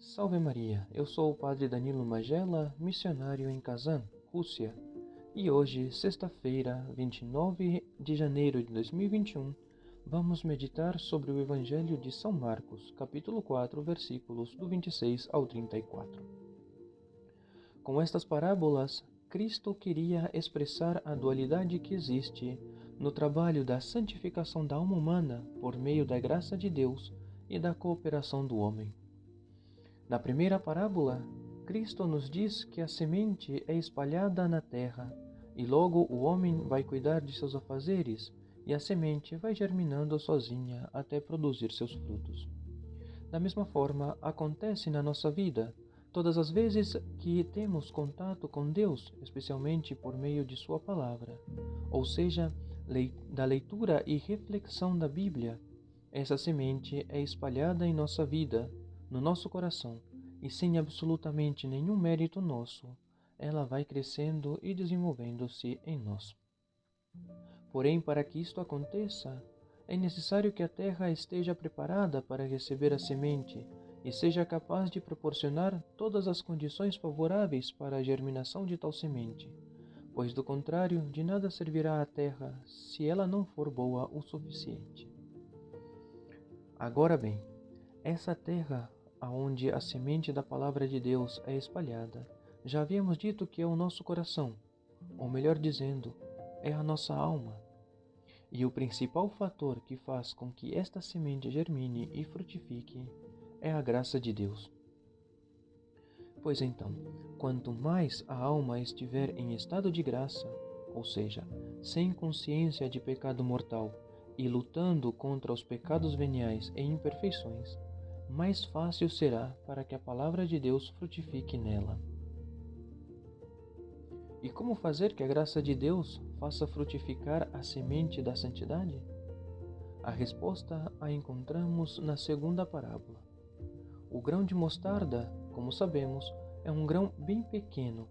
Salve Maria, eu sou o Padre Danilo Magela, missionário em Kazan, Rússia, e hoje, sexta-feira, 29 de janeiro de 2021, vamos meditar sobre o Evangelho de São Marcos, capítulo 4, versículos do 26 ao 34. Com estas parábolas, Cristo queria expressar a dualidade que existe no trabalho da santificação da alma humana por meio da graça de Deus e da cooperação do homem. Na primeira parábola, Cristo nos diz que a semente é espalhada na terra e logo o homem vai cuidar de seus afazeres e a semente vai germinando sozinha até produzir seus frutos. Da mesma forma, acontece na nossa vida. Todas as vezes que temos contato com Deus, especialmente por meio de Sua palavra, ou seja, da leitura e reflexão da Bíblia, essa semente é espalhada em nossa vida no nosso coração e sem absolutamente nenhum mérito nosso, ela vai crescendo e desenvolvendo-se em nós. Porém, para que isto aconteça, é necessário que a terra esteja preparada para receber a semente e seja capaz de proporcionar todas as condições favoráveis para a germinação de tal semente, pois do contrário, de nada servirá a terra se ela não for boa o suficiente. Agora bem, essa terra aonde a semente da palavra de Deus é espalhada, já havíamos dito que é o nosso coração, ou melhor dizendo, é a nossa alma. E o principal fator que faz com que esta semente germine e frutifique é a graça de Deus. Pois então, quanto mais a alma estiver em estado de graça, ou seja, sem consciência de pecado mortal e lutando contra os pecados veniais e imperfeições, mais fácil será para que a palavra de Deus frutifique nela. E como fazer que a graça de Deus faça frutificar a semente da santidade? A resposta a encontramos na segunda parábola. O grão de mostarda, como sabemos, é um grão bem pequeno,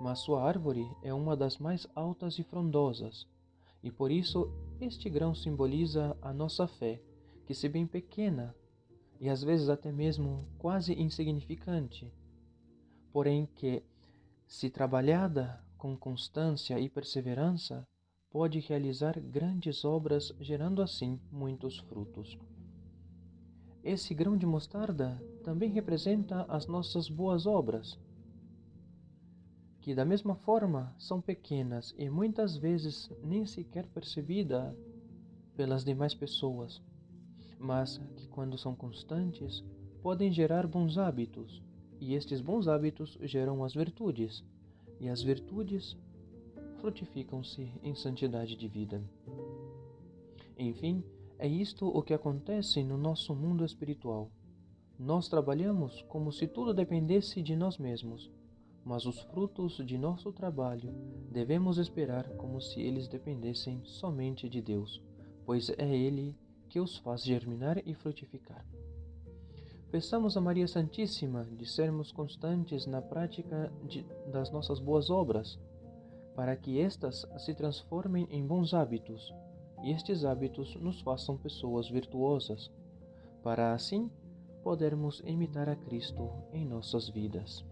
mas sua árvore é uma das mais altas e frondosas, e por isso este grão simboliza a nossa fé, que, se bem pequena, e às vezes até mesmo quase insignificante, porém que, se trabalhada com constância e perseverança, pode realizar grandes obras, gerando assim muitos frutos. Esse grão de mostarda também representa as nossas boas obras, que da mesma forma são pequenas e muitas vezes nem sequer percebidas pelas demais pessoas mas que, quando são constantes, podem gerar bons hábitos, e estes bons hábitos geram as virtudes, e as virtudes frutificam-se em santidade de vida. Enfim, é isto o que acontece no nosso mundo espiritual. Nós trabalhamos como se tudo dependesse de nós mesmos, mas os frutos de nosso trabalho devemos esperar como se eles dependessem somente de Deus, pois é Ele que os faz germinar e frutificar. Peçamos a Maria Santíssima de sermos constantes na prática de, das nossas boas obras, para que estas se transformem em bons hábitos e estes hábitos nos façam pessoas virtuosas, para assim podermos imitar a Cristo em nossas vidas.